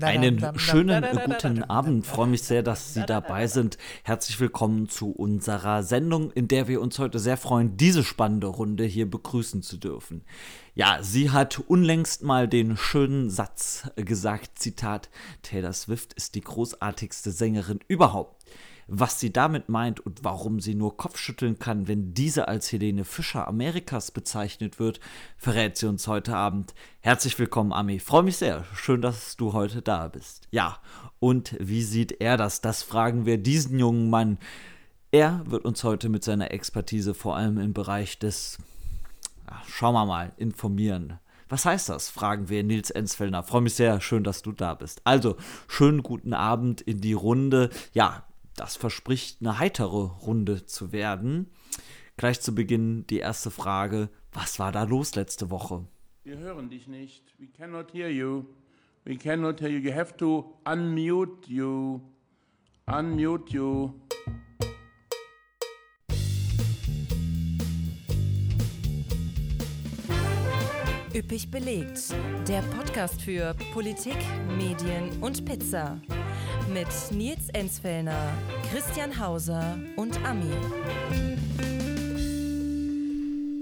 Einen schönen guten Abend. Freue mich sehr, dass Sie dabei sind. Herzlich willkommen zu unserer Sendung, in der wir uns heute sehr freuen, diese spannende Runde hier begrüßen zu dürfen. Ja, sie hat unlängst mal den schönen Satz gesagt, Zitat, Taylor Swift ist die großartigste Sängerin überhaupt. Was sie damit meint und warum sie nur Kopfschütteln kann, wenn diese als Helene Fischer Amerikas bezeichnet wird, verrät sie uns heute Abend. Herzlich willkommen, Ami. Freue mich sehr. Schön, dass du heute da bist. Ja, und wie sieht er das? Das fragen wir diesen jungen Mann. Er wird uns heute mit seiner Expertise vor allem im Bereich des, ja, schauen wir mal, informieren. Was heißt das? fragen wir Nils Ensfellner. Freue mich sehr, schön, dass du da bist. Also, schönen guten Abend in die Runde. Ja, das verspricht eine heitere Runde zu werden. Gleich zu Beginn die erste Frage: Was war da los letzte Woche? Wir hören dich nicht. We cannot hear you. We cannot hear you. You have to unmute you. Unmute you. Üppig belegt. Der Podcast für Politik, Medien und Pizza mit Nils Ensfellner, Christian Hauser und Ami.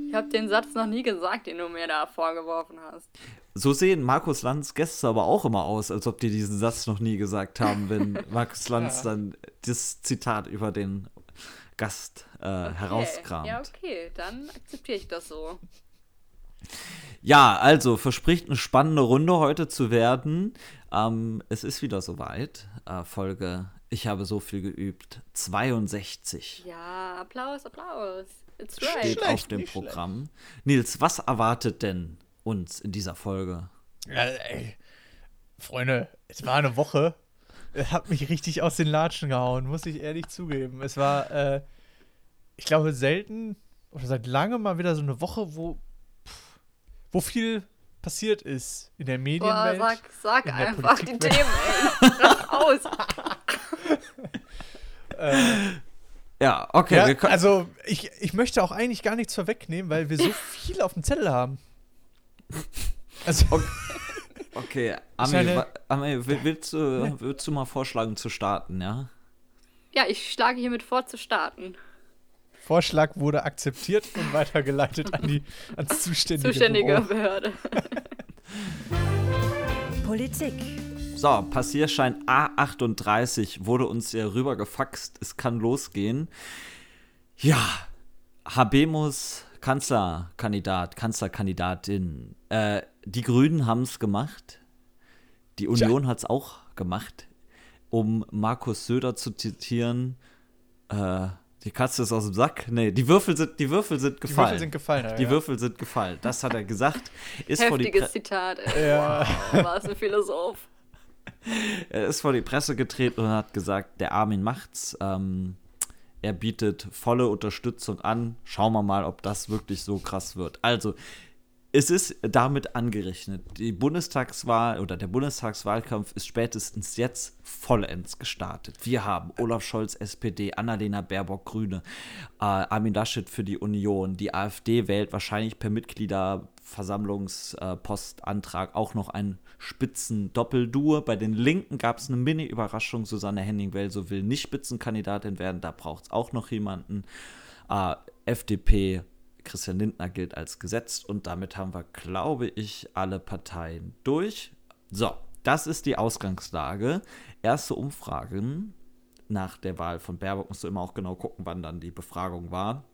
Ich habe den Satz noch nie gesagt, den du mir da vorgeworfen hast. So sehen Markus Lanz Gäste aber auch immer aus, als ob die diesen Satz noch nie gesagt haben, wenn Markus Lanz ja. dann das Zitat über den Gast äh, okay. herauskramt. Ja, okay, dann akzeptiere ich das so. Ja, also verspricht eine spannende Runde heute zu werden. Ähm, es ist wieder soweit. Äh, Folge Ich habe so viel geübt. 62. Ja, Applaus, Applaus. It's right. Steht schlecht, auf dem Programm. Schlecht. Nils, was erwartet denn uns in dieser Folge? Ja, ey. Freunde, es war eine Woche. Es hat mich richtig aus den Latschen gehauen, muss ich ehrlich zugeben. Es war, äh, ich glaube, selten oder seit langem mal wieder so eine Woche, wo, pff, wo viel passiert ist in der Medienwelt. Boah, sag, sag einfach die Themen, ey. Aus. äh, ja, okay. Ja, also ich, ich möchte auch eigentlich gar nichts vorwegnehmen, weil wir so viel auf dem Zettel haben. Also. Okay. Okay, Ami, Ami willst, du, willst du mal vorschlagen zu starten, ja? Ja, ich schlage hiermit vor zu starten. Vorschlag wurde akzeptiert und weitergeleitet an die ans zuständige, zuständige Behörde. Politik. So, Passierschein A38 wurde uns ja rübergefaxt. Es kann losgehen. Ja, Habemus Kanzlerkandidat, Kanzlerkandidatin. Äh, die Grünen haben es gemacht. Die Union hat es auch gemacht. Um Markus Söder zu zitieren, äh, die Katze ist aus dem Sack. Nee, die Würfel sind, die Würfel sind gefallen. Die Würfel sind gefallen, ja, Die ja. Würfel sind gefallen. Das hat er gesagt. Ist Heftiges Zitat, ey. Ja. Wow, war es ein Philosoph. Er ist vor die Presse getreten und hat gesagt, der Armin macht's. Ähm, er bietet volle Unterstützung an. Schauen wir mal, ob das wirklich so krass wird. Also, es ist damit angerechnet. Die Bundestagswahl oder der Bundestagswahlkampf ist spätestens jetzt vollends gestartet. Wir haben Olaf Scholz, SPD, Annalena Baerbock, Grüne, äh, Armin Laschet für die Union. Die AfD wählt wahrscheinlich per Mitgliederversammlungspostantrag äh, auch noch ein Spitzen-Doppeldur. Bei den Linken gab es eine Mini-Überraschung. Susanne Henning-Welso will nicht Spitzenkandidatin werden. Da braucht es auch noch jemanden. Äh, FDP Christian Lindner gilt als gesetzt und damit haben wir, glaube ich, alle Parteien durch. So, das ist die Ausgangslage. Erste Umfragen nach der Wahl von Baerbock, musst du immer auch genau gucken, wann dann die Befragung war,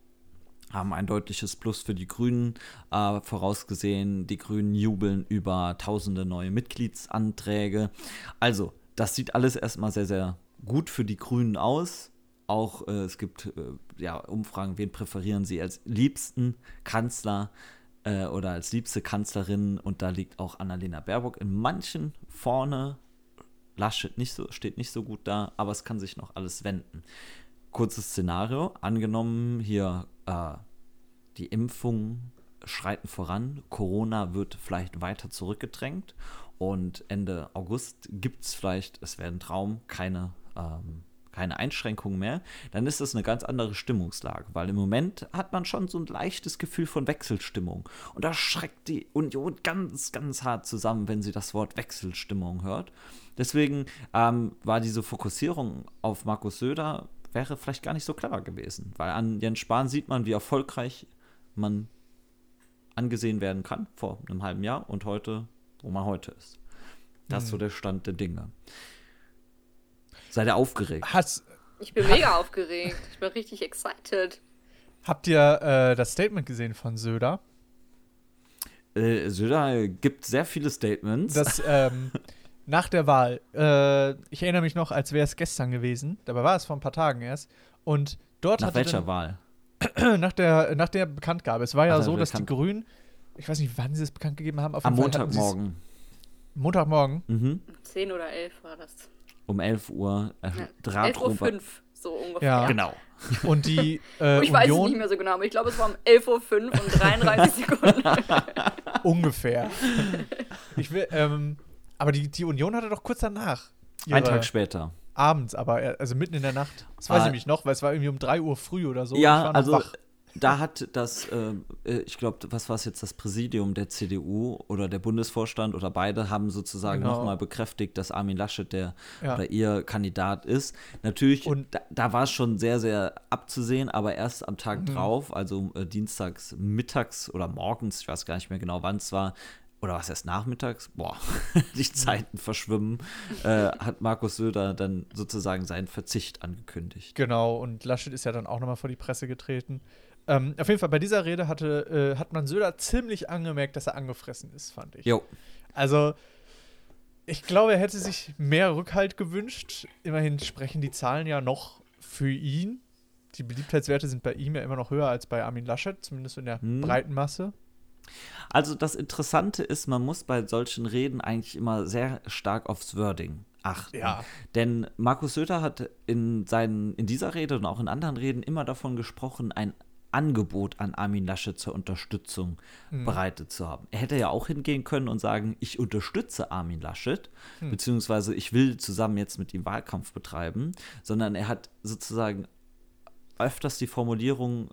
haben ein deutliches Plus für die Grünen äh, vorausgesehen. Die Grünen jubeln über tausende neue Mitgliedsanträge. Also, das sieht alles erstmal sehr, sehr gut für die Grünen aus auch, äh, es gibt äh, ja, Umfragen, wen präferieren sie als liebsten Kanzler äh, oder als liebste Kanzlerin und da liegt auch Annalena Baerbock in manchen vorne. Laschet nicht so, steht nicht so gut da, aber es kann sich noch alles wenden. Kurzes Szenario, angenommen hier äh, die Impfungen schreiten voran, Corona wird vielleicht weiter zurückgedrängt und Ende August gibt es vielleicht, es wäre ein Traum, keine ähm, keine Einschränkungen mehr, dann ist das eine ganz andere Stimmungslage, weil im Moment hat man schon so ein leichtes Gefühl von Wechselstimmung. Und da schreckt die Union ganz, ganz hart zusammen, wenn sie das Wort Wechselstimmung hört. Deswegen ähm, war diese Fokussierung auf Markus Söder wäre vielleicht gar nicht so clever gewesen, weil an Jens Spahn sieht man, wie erfolgreich man angesehen werden kann vor einem halben Jahr und heute, wo man heute ist. Das ist so der Stand der Dinge. Seid ihr aufgeregt? Hast, Ich bin mega aufgeregt. Ich bin richtig excited. habt ihr äh, das Statement gesehen von Söder? Äh, Söder gibt sehr viele Statements. Das ähm, nach der Wahl, äh, ich erinnere mich noch, als wäre es gestern gewesen, dabei war es vor ein paar Tagen erst. Und dort Nach welcher Wahl? dann, nach der nach der Bekanntgabe. Es war ja Ach, so, dass die Bekannt- Grünen, ich weiß nicht, wann sie es bekannt gegeben haben, auf Am Montagmorgen. Montagmorgen. Mhm. 10 oder 11 war das. Um 11 Uhr. Äh, Ja. 11 Uhr. 5, so ungefähr. Ja. Genau. Und die äh, Ich weiß es Union nicht mehr so genau, aber ich glaube, es war um 11 Uhr 5 und 33 Sekunden. ungefähr. ich will, ähm, aber die, die Union hatte doch kurz danach. Ein ihre- Tag später. abends, aber äh, also mitten in der Nacht. Das weiß Ah. ich nämlich noch, weil es war irgendwie um 3 Uhr früh oder so. Ich ja, war noch also wach. Da hat das, äh, äh, ich glaube, was war es jetzt, das Präsidium der CDU oder der Bundesvorstand oder beide haben sozusagen Genau. nochmal bekräftigt, dass Armin Laschet der Ja. oder ihr Kandidat ist. Natürlich, Und- da, da war es schon sehr, sehr abzusehen, aber erst am Tag Mhm. drauf, also äh, dienstags mittags oder morgens, ich weiß gar nicht mehr genau, wann es war, oder was erst nachmittags, boah, die Zeiten verschwimmen, äh, hat Markus Söder dann sozusagen seinen Verzicht angekündigt. Genau, und Laschet ist ja dann auch nochmal vor die Presse getreten. Ähm, auf jeden Fall, bei dieser Rede hatte, äh, hat man Söder ziemlich angemerkt, dass er angefressen ist, fand ich. Jo, Also, ich glaube, er hätte sich mehr Rückhalt gewünscht. Immerhin sprechen die Zahlen ja noch für ihn. Die Beliebtheitswerte sind bei ihm ja immer noch höher als bei Armin Laschet, zumindest in der Hm. breiten Masse. Also das Interessante ist, man muss bei solchen Reden eigentlich immer sehr stark aufs Wording achten. Ja. Denn Markus Söder hat in, seinen, in dieser Rede und auch in anderen Reden immer davon gesprochen, ein Angebot an Armin Laschet zur Unterstützung bereitet zu haben. Er hätte ja auch hingehen können und sagen, ich unterstütze Armin Laschet, beziehungsweise ich will zusammen jetzt mit ihm Wahlkampf betreiben, sondern er hat sozusagen öfters die Formulierung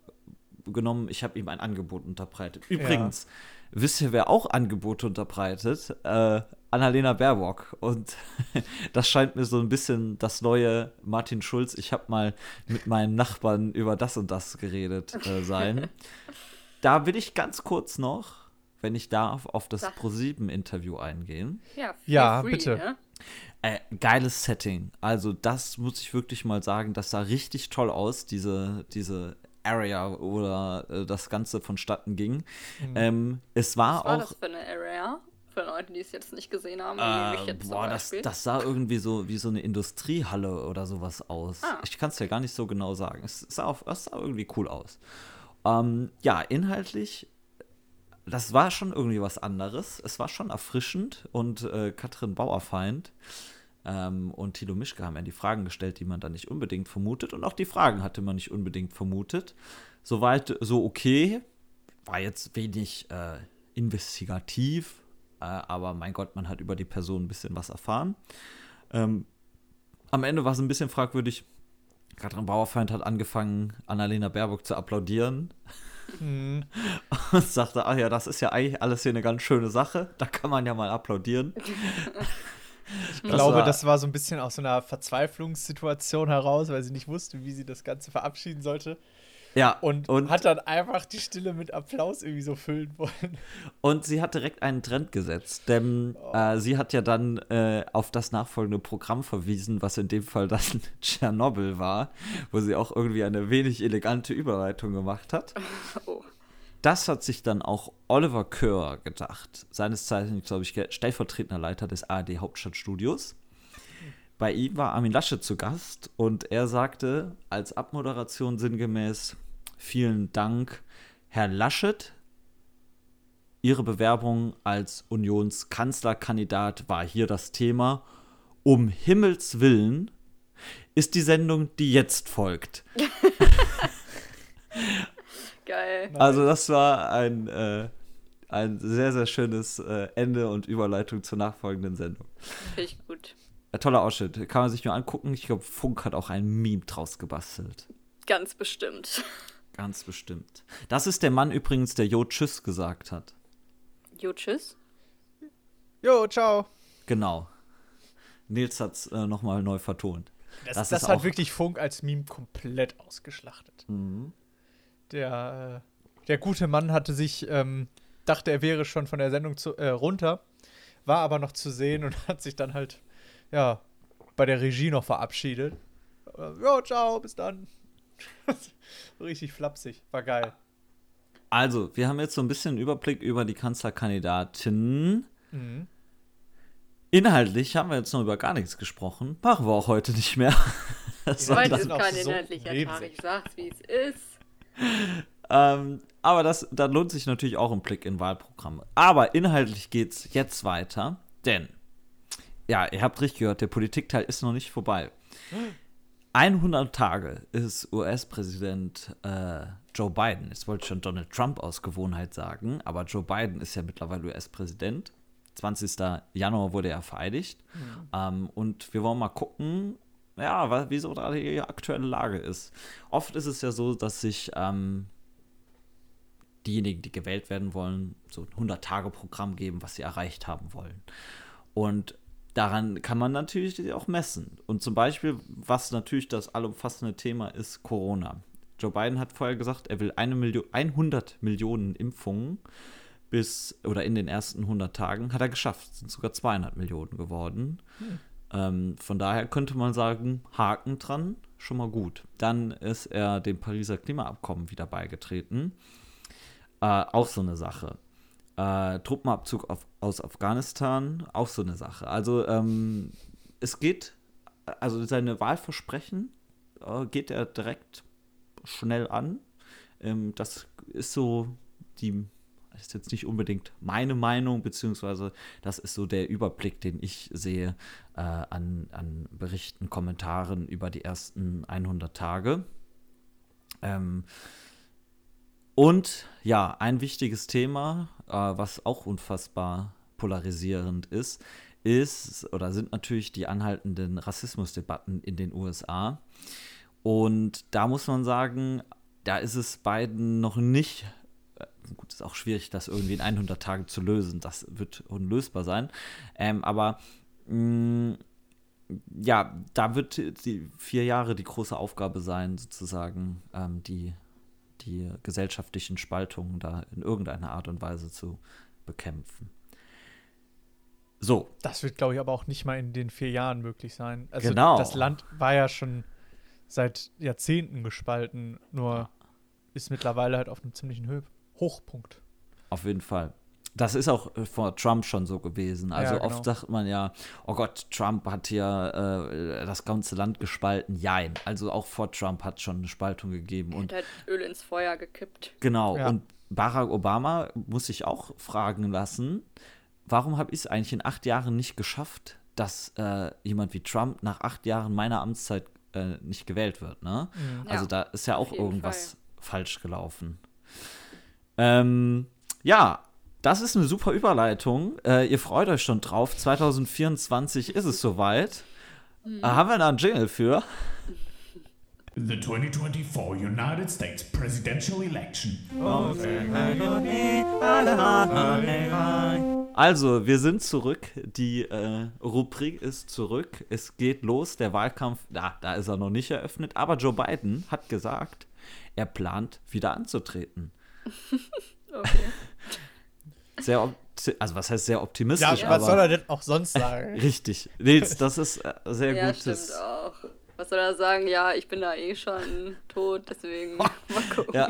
genommen, ich habe ihm ein Angebot unterbreitet. Übrigens, wisst ihr, wer auch Angebote unterbreitet? Äh, Annalena Baerbock. Und das scheint mir so ein bisschen das neue Martin Schulz, ich habe mal mit meinen Nachbarn über das und das geredet äh, sein. da will ich ganz kurz noch, wenn ich darf, auf das Sag. ProSieben-Interview eingehen. Ja, Ja, free, bitte. Ne? Äh, geiles Setting. Also, das muss ich wirklich mal sagen. Das sah richtig toll aus, diese, diese Area, oder äh, das Ganze vonstatten ging. Ähm, es war Was war auch. das für eine Area? Für Leute, die es jetzt nicht gesehen haben, Äh, mich jetzt boah, das, das sah irgendwie so wie so eine Industriehalle oder sowas aus. Ah. Ich kann es ja gar nicht so genau sagen. Es sah, auf, es sah irgendwie cool aus. Ähm, ja, inhaltlich, das war schon irgendwie was anderes. Es war schon erfrischend und äh, Katrin Bauerfeind ähm, und Tilo Mischke haben ja die Fragen gestellt, die man da nicht unbedingt vermutet. Und auch die Fragen hatte man nicht unbedingt vermutet. Soweit so okay. War jetzt wenig äh, investigativ, aber mein Gott, man hat über die Person ein bisschen was erfahren. Ähm, am Ende war es ein bisschen fragwürdig. Katrin Bauerfeind hat angefangen, Annalena Baerbock zu applaudieren Hm. und sagte, ach ja, das ist ja eigentlich alles hier eine ganz schöne Sache. Da kann man ja mal applaudieren. Ich glaube, war- das war so ein bisschen aus so einer Verzweiflungssituation heraus, weil sie nicht wusste, wie sie das Ganze verabschieden sollte. Ja, Und, und, hat dann einfach die Stille mit Applaus irgendwie so füllen wollen. und sie hat direkt einen Trend gesetzt, denn äh, sie hat ja dann äh, auf das nachfolgende Programm verwiesen, was in dem Fall dann Tschernobyl war, wo sie auch irgendwie eine wenig elegante Überleitung gemacht hat. Oh. Das hat sich dann auch Oliver Kör gedacht, seines Zeichens, glaube ich, stellvertretender Leiter des ARD Hauptstadtstudios. Bei ihm war Armin Laschet zu Gast und er sagte als Abmoderation sinngemäß: Vielen Dank, Herr Laschet. Ihre Bewerbung als Unionskanzlerkandidat war hier das Thema. Um Himmels Willen ist die Sendung, die jetzt folgt. Geil. Also das war ein, äh, ein sehr, sehr schönes äh, Ende und Überleitung zur nachfolgenden Sendung. Finde ich gut. Äh, toller Ausschnitt. Kann man sich nur angucken. Ich glaube, Funk hat auch ein Meme draus gebastelt. Ganz bestimmt. Ganz bestimmt. Das ist der Mann übrigens, der Jo Tschüss gesagt hat. Jo, tschüss. Jo, ciao. Genau. Nils hat es äh, nochmal neu vertont. Das, Das das, ist hat auch- wirklich Funk als Meme komplett ausgeschlachtet. Der, äh, der gute Mann hatte sich, ähm, dachte, er wäre schon von der Sendung zu, äh, runter, war aber noch zu sehen und hat sich dann halt, ja, bei der Regie noch verabschiedet. Ja, ciao, bis dann. Richtig flapsig, war geil. Also, wir haben jetzt so ein bisschen Überblick über die Kanzlerkandidatin. Mhm. Inhaltlich haben wir jetzt noch über gar nichts gesprochen. Machen wir auch heute nicht mehr. Heute ist kein so inhaltlicher Tag. Ich sag's, wie es ist. Ähm, aber das, da lohnt sich natürlich auch ein Blick in Wahlprogramme. Aber inhaltlich geht's jetzt weiter, denn, ja, ihr habt richtig gehört, der Politikteil ist noch nicht vorbei. 100 Tage ist US-Präsident äh, Joe Biden. Jetzt wollte ich schon Donald Trump aus Gewohnheit sagen, aber Joe Biden ist ja mittlerweile US-Präsident. 20. Januar wurde er vereidigt. Ähm, und wir wollen mal gucken, ja, wie so da die aktuelle Lage ist. Oft ist es ja so, dass sich ähm, diejenigen, die gewählt werden wollen, so ein 100-Tage-Programm geben, was sie erreicht haben wollen. Und daran kann man natürlich auch messen. Und zum Beispiel, was natürlich das allumfassende Thema ist, Corona. Joe Biden hat vorher gesagt, er will eine Million, 100 Millionen Impfungen bis oder in den ersten 100 Tagen. Hat er geschafft, sind sogar 200 Millionen geworden. Ähm, von daher könnte man sagen, Haken dran, schon mal gut. Dann ist er dem Pariser Klimaabkommen wieder beigetreten. Äh, auch so eine Sache. Äh, Truppenabzug auf, aus Afghanistan, auch so eine Sache. Also ähm, es geht, also seine Wahlversprechen äh, geht er direkt schnell an. Ähm, das ist so die, das ist jetzt nicht unbedingt meine Meinung, beziehungsweise das ist so der Überblick, den ich sehe äh, an, an Berichten, Kommentaren über die ersten 100 Tage. Ähm, und ja, ein wichtiges Thema, äh, was auch unfassbar polarisierend ist, ist oder sind natürlich die anhaltenden Rassismusdebatten in den USA. Und da muss man sagen, da ist es beiden noch nicht, äh, gut, ist auch schwierig, das irgendwie in 100 Tagen zu lösen. Das wird unlösbar sein. Ähm, aber mh, ja, da wird die vier Jahre die große Aufgabe sein, sozusagen ähm, die, die gesellschaftlichen Spaltungen da in irgendeiner Art und Weise zu bekämpfen. So, Das wird, glaube ich, aber auch nicht mal in den vier Jahren möglich sein. Also Genau. das Land war ja schon seit Jahrzehnten gespalten, nur ist mittlerweile halt auf einem ziemlichen Höhe Hochpunkt. Auf jeden Fall. Das ist auch äh, vor Trump schon so gewesen. Also Ja, genau. oft sagt man ja, oh Gott, Trump hat hier äh, das ganze Land gespalten. Jein. Also auch vor Trump hat schon eine Spaltung gegeben. Und Und hat Öl ins Feuer gekippt. genau. Ja. Und Barack Obama muss sich auch fragen lassen, warum habe ich es eigentlich in acht Jahren nicht geschafft, dass äh, jemand wie Trump nach acht Jahren meiner Amtszeit äh, nicht gewählt wird, ne? Also Ja, da ist ja auch irgendwas falsch gelaufen. Ähm, ja, das ist eine super Überleitung. Äh, ihr freut euch schon drauf. 2024 ist es soweit. Äh, haben wir da einen Jingle für? The 2024 United States presidential election. Also, wir sind zurück. Die äh, Rubrik ist zurück. Es geht los. Der Wahlkampf, da, da ist er noch nicht eröffnet. Aber Joe Biden hat gesagt, er plant wieder anzutreten. Okay. Sehr, also was heißt sehr Ja, optimistisch, was aber soll er denn auch sonst sagen? richtig. Nils, das ist äh, sehr Ja, gutes. stimmt auch. Was soll er sagen? Ja, ich bin da eh schon tot, deswegen mal gucken. Ja.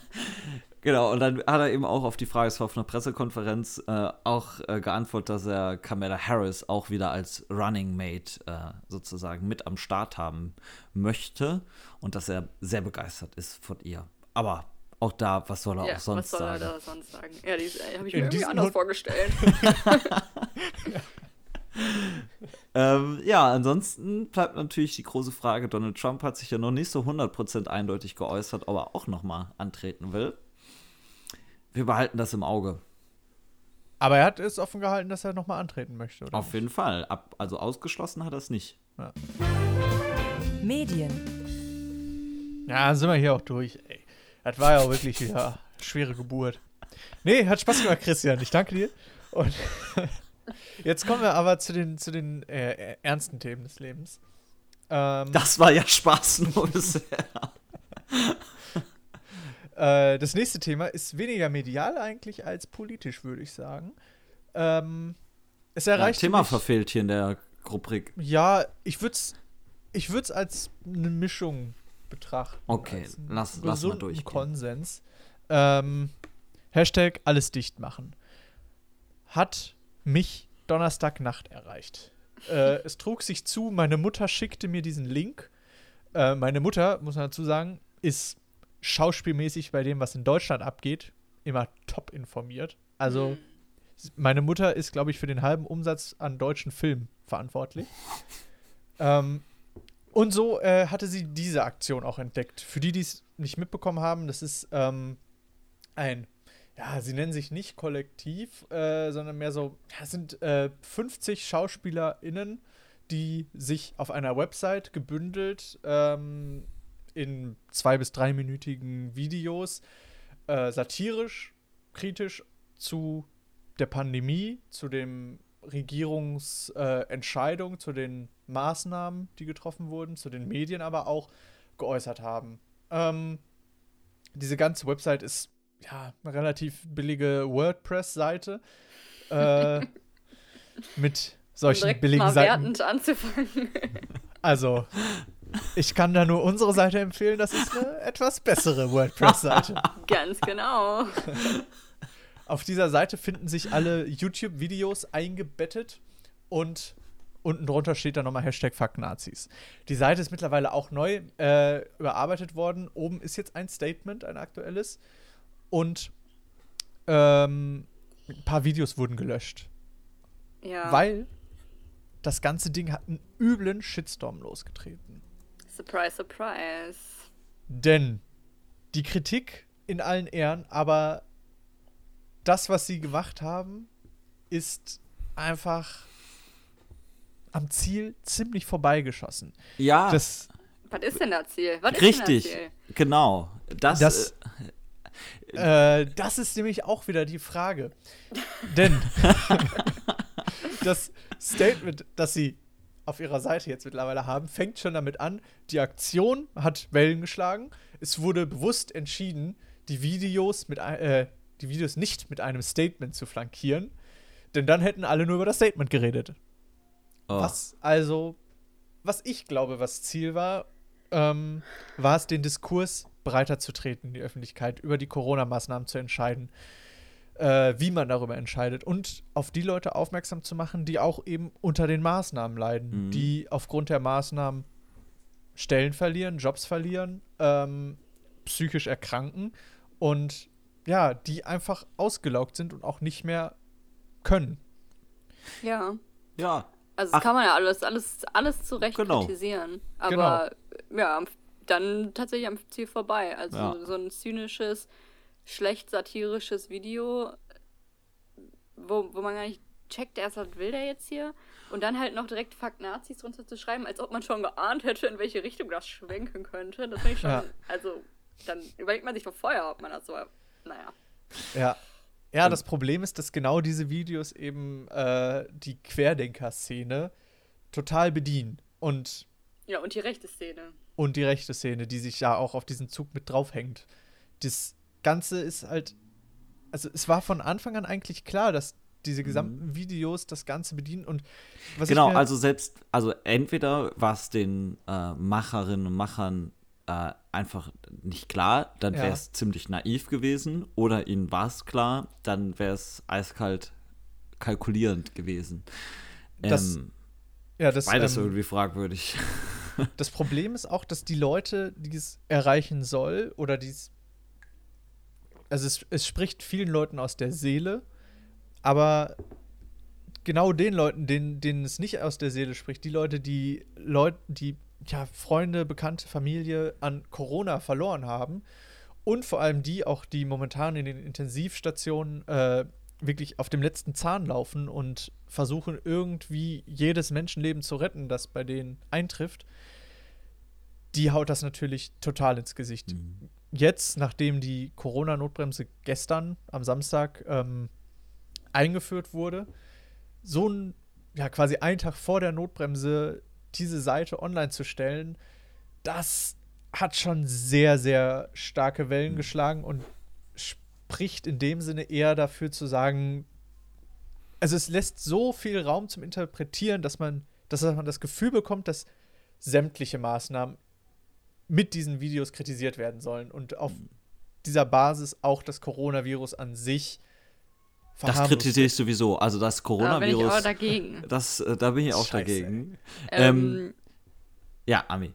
genau, und dann hat er eben auch auf die Frage, es war auf einer Pressekonferenz, äh, auch äh, geantwortet, dass er Kamala Harris auch wieder als Running Mate äh, sozusagen mit am Start haben möchte und dass er sehr begeistert ist von ihr. Aber auch da, was soll er Ja, auch sonst was soll sagen? er da sonst sagen? Ja, die habe ich In mir irgendwie diesen anders Hund- vorgestellt. Ähm, ja, ansonsten bleibt natürlich die große Frage, Donald Trump hat sich ja noch nicht so 100% eindeutig geäußert, ob er auch nochmal antreten will. Wir behalten das im Auge. Aber er hat es offen gehalten, dass er nochmal antreten möchte, oder? Auf jeden Fall. Ab, also ausgeschlossen hat er es nicht. Medien, Ja, sind wir hier auch durch, ey. Das war ja auch wirklich wieder schwere Geburt. Nee, hat Spaß gemacht, Christian. Ich danke dir. Und jetzt kommen wir aber zu den, zu den äh, ernsten Themen des Lebens. Ähm, Das war ja Spaß nur bisher. Äh, das nächste Thema ist weniger medial eigentlich als politisch, würde ich sagen. Ähm, es Ja, erreicht Thema mich, verfehlt hier in der Rubrik. Ja, ich würde es ich würd's als eine Mischung betrachten. Okay, lass- lass mal durchgehen. Konsens. Ähm, Hashtag alles dicht machen. Hat mich Donnerstagnacht erreicht. äh, es trug sich zu, meine Mutter schickte mir diesen Link. Äh, meine Mutter, muss man dazu sagen, ist schauspielmäßig bei dem, was in Deutschland abgeht, immer top informiert. Also, meine Mutter ist, glaube ich, für den halben Umsatz an deutschen Filmen verantwortlich. ähm, und so äh, hatte sie diese Aktion auch entdeckt. Für die, die es nicht mitbekommen haben, das ist ähm, ein, ja, sie nennen sich nicht Kollektiv, äh, sondern mehr so, ja, es sind äh, 50 SchauspielerInnen, die sich auf einer Website gebündelt ähm, in zwei- bis dreiminütigen Videos äh, satirisch, kritisch zu der Pandemie, zu den Regierungsentscheidungen, äh, zu den Maßnahmen, die getroffen wurden, zu den Medien aber auch geäußert haben. Ähm, diese ganze Website ist ja eine relativ billige WordPress-Seite äh, mit solchen direkt billigen mal Seiten. anzufangen. Also, ich kann da nur unsere Seite empfehlen. Das ist eine etwas bessere WordPress-Seite. Ganz genau. Auf dieser Seite finden sich alle YouTube-Videos eingebettet und unten drunter steht dann nochmal Hashtag FuckNazis. Die Seite ist mittlerweile auch neu äh, überarbeitet worden. Oben ist jetzt ein Statement, ein aktuelles. Und ähm, ein paar Videos wurden gelöscht. Ja. Weil das ganze Ding hat einen üblen Shitstorm losgetreten. Surprise, surprise. Denn die Kritik in allen Ehren, aber das, was sie gemacht haben, ist einfach am Ziel ziemlich vorbeigeschossen. Ja, Das, Was ist denn das Ziel? Was richtig. ist denn das Ziel? Genau. Das, Das- äh, äh, das ist nämlich auch wieder die Frage. Denn das Statement, das sie auf ihrer Seite jetzt mittlerweile haben, fängt schon damit an, die Aktion hat Wellen geschlagen. Es wurde bewusst entschieden, die Videos, mit, äh, die Videos nicht mit einem Statement zu flankieren, denn dann hätten alle nur über das Statement geredet. Oh. Was also, was ich glaube, was Ziel war, ähm, war es, den Diskurs breiter zu treten in die Öffentlichkeit, über die Corona-Maßnahmen zu entscheiden, äh, wie man darüber entscheidet und auf die Leute aufmerksam zu machen, die auch eben unter den Maßnahmen leiden, Mhm. die aufgrund der Maßnahmen Stellen verlieren, Jobs verlieren, ähm, psychisch erkranken und ja, die einfach ausgelaugt sind und auch nicht mehr können. Ja. ja. Also das Ach. kann man ja alles, alles, alles zurecht Genau. kritisieren. Aber ja, am- dann tatsächlich am Ziel vorbei. Also Ja. so ein zynisches, schlecht satirisches Video, wo, wo man gar nicht checkt, erst was will der jetzt hier? Und dann halt noch direkt Fuck Nazis drunter zu schreiben, als ob man schon geahnt hätte, in welche Richtung das schwenken könnte. Das finde ich schon, Ja. also dann überlegt man sich doch vorher, ob man das so, naja. Ja. Ja, das Problem ist, dass genau diese Videos eben äh, die Querdenker-Szene total bedienen. Und, Ja, und die rechte Szene. und die rechte Szene, die sich ja auch auf diesen Zug mit draufhängt. Das Ganze ist halt. Also, es war von Anfang an eigentlich klar, dass diese gesamten Videos das Ganze bedienen. Und was Genau, also selbst, also entweder war es den äh, Macherinnen und Machern äh, einfach nicht klar, dann Ja. wäre es ziemlich naiv gewesen, oder ihnen war es klar, dann wäre es eiskalt kalkulierend gewesen. Das- ähm, ja, das, beides ähm, irgendwie fragwürdig. Das Problem ist auch, dass die Leute, die es erreichen soll, oder die es. Also es, es spricht vielen Leuten aus der Seele, aber genau den Leuten, denen, denen es nicht aus der Seele spricht, die Leute, die Leute, die ja, Freunde, Bekannte, Familie an Corona verloren haben und vor allem die auch, die momentan in den Intensivstationen äh, wirklich auf dem letzten Zahn laufen und versuchen irgendwie jedes Menschenleben zu retten, das bei denen eintrifft, die haut das natürlich total ins Gesicht. Mhm. Jetzt, nachdem die Corona-Notbremse gestern am Samstag ähm, eingeführt wurde, so ein, ja, quasi einen Tag vor der Notbremse diese Seite online zu stellen, das hat schon sehr, sehr starke Wellen geschlagen und spricht in dem Sinne eher dafür zu sagen, also es lässt so viel Raum zum Interpretieren, dass man, dass man das Gefühl bekommt, dass sämtliche Maßnahmen mit diesen Videos kritisiert werden sollen und auf dieser Basis auch das Coronavirus an sich Das kritisiere ich sowieso. Also das Da bin ich auch Coronavirus, dagegen. das, äh, da bin ich auch Scheiße. dagegen. Ähm, Ja, Ami.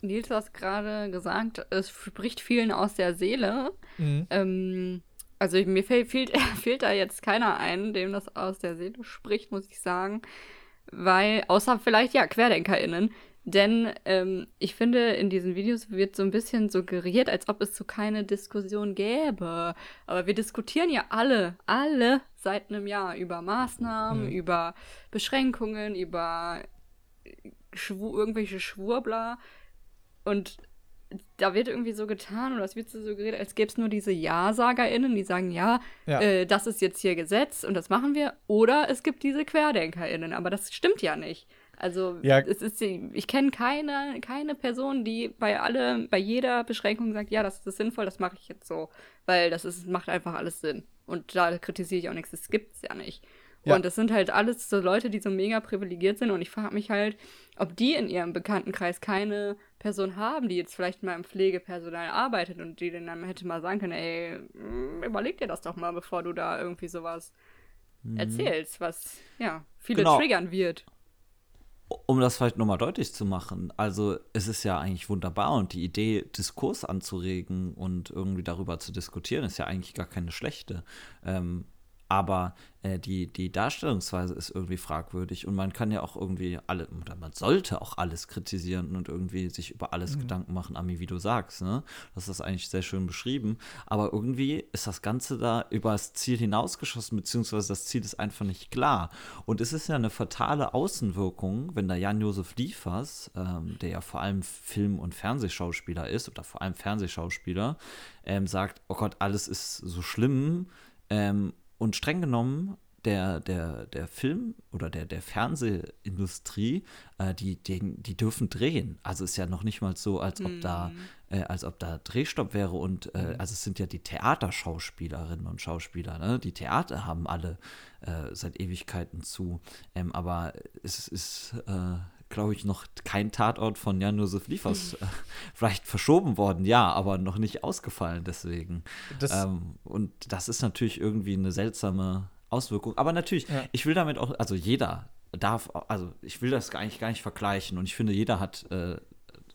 Nils, du hast gerade gesagt, es spricht vielen aus der Seele. Mhm. Ähm, also mir fehlt, fehlt, fehlt da jetzt keiner ein, dem das aus der Seele spricht, muss ich sagen. Weil, außer vielleicht, ja, QuerdenkerInnen. Denn ähm, ich finde, in diesen Videos wird so ein bisschen suggeriert, als ob es so keine Diskussion gäbe. Aber wir diskutieren ja alle, alle seit einem Jahr über Maßnahmen, Mhm. über Beschränkungen, über Schwu irgendwelche Schwurbler. Und da wird irgendwie so getan oder es wird so suggeriert, als gäbe es nur diese Ja-SagerInnen, die sagen, ja, Ja. Äh, das ist jetzt hier Gesetz und das machen wir. Oder es gibt diese QuerdenkerInnen, aber das stimmt ja nicht. Also Ja. es ist, ich kenne keine, keine Person, die bei alle, bei jeder Beschränkung sagt, ja, das ist sinnvoll, das mache ich jetzt so. Weil das ist, macht einfach alles Sinn. Und da kritisiere ich auch nichts, das gibt's ja nicht. Ja. Und das sind halt alles so Leute, die so mega privilegiert sind. Und ich frage mich halt, ob die in ihrem Bekanntenkreis keine Person haben, die jetzt vielleicht mal im Pflegepersonal arbeitet und die dann hätte mal sagen können, ey, mm, überleg dir das doch mal, bevor du da irgendwie sowas erzählst, was ja viele Genau. triggern wird. Um das vielleicht nochmal deutlich zu machen, also es ist ja eigentlich wunderbar und die Idee, Diskurs anzuregen und irgendwie darüber zu diskutieren, ist ja eigentlich gar keine schlechte. Ähm, aber äh, die, die Darstellungsweise ist irgendwie fragwürdig und man kann ja auch irgendwie alle, oder man sollte auch alles kritisieren und irgendwie sich über alles Gedanken machen, Ami, wie du sagst, ne? Das ist eigentlich sehr schön beschrieben. Aber irgendwie ist das Ganze da über das Ziel hinausgeschossen, beziehungsweise das Ziel ist einfach nicht klar. Und es ist ja eine fatale Außenwirkung, wenn da Jan-Josef Liefers, ähm, der ja vor allem Film- und Fernsehschauspieler ist, oder vor allem Fernsehschauspieler, ähm, sagt, oh Gott, alles ist so schlimm. Ähm, und streng genommen, der, der, der Film oder der, der Fernsehindustrie, äh, die, die, die dürfen drehen. Also ist ja noch nicht mal so, als ob da, äh, als ob da Drehstopp wäre. Und äh, also es sind ja die Theaterschauspielerinnen und Schauspieler, ne? Die Theater haben alle äh, seit Ewigkeiten zu. Ähm, aber es ist, äh, glaube ich, noch kein Tatort von Jan-Josef Liefers äh, vielleicht verschoben worden, ja, aber noch nicht ausgefallen deswegen. Das, Ähm, und das ist natürlich irgendwie eine seltsame Auswirkung. Aber natürlich, Ja. ich will damit auch, also jeder darf, also ich will das gar nicht, gar nicht vergleichen und ich finde, jeder hat äh,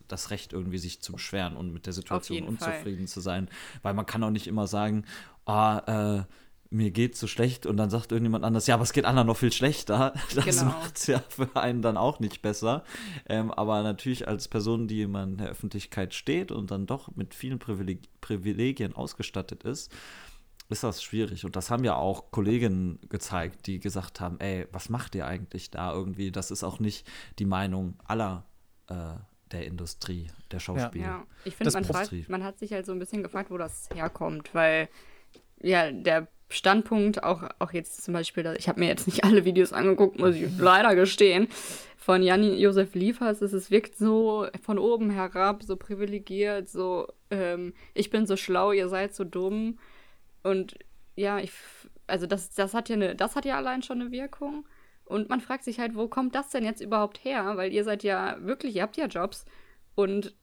das Recht, irgendwie sich zu beschweren und mit der Situation jeden Fall. unzufrieden zu sein. Weil man kann auch nicht immer sagen, ah, äh, mir geht's so schlecht und dann sagt irgendjemand anders, ja, aber es geht anderen noch viel schlechter. Das Genau. macht's ja für einen dann auch nicht besser. Ähm, aber natürlich als Person, die immer in der Öffentlichkeit steht und dann doch mit vielen Privileg Privilegien ausgestattet ist, ist das schwierig. Und das haben ja auch Kolleginnen gezeigt, die gesagt haben, ey, was macht ihr eigentlich da irgendwie? Das ist auch nicht die Meinung aller äh, der Industrie, der Schauspieler. Ja, ich finde, man, man hat sich halt so ein bisschen gefragt, wo das herkommt, weil ja, der Standpunkt, auch, auch jetzt zum Beispiel, ich habe mir jetzt nicht alle Videos angeguckt, muss ich leider gestehen, von Jan-Josef Liefers, ist, es wirkt so von oben herab, so privilegiert, so, ähm, ich bin so schlau, ihr seid so dumm. Und ja, ich, also das, das hat ja eine, das hat ja allein schon eine Wirkung. Und man fragt sich halt, wo kommt das denn jetzt überhaupt her? Weil ihr seid ja wirklich, ihr habt ja Jobs. Und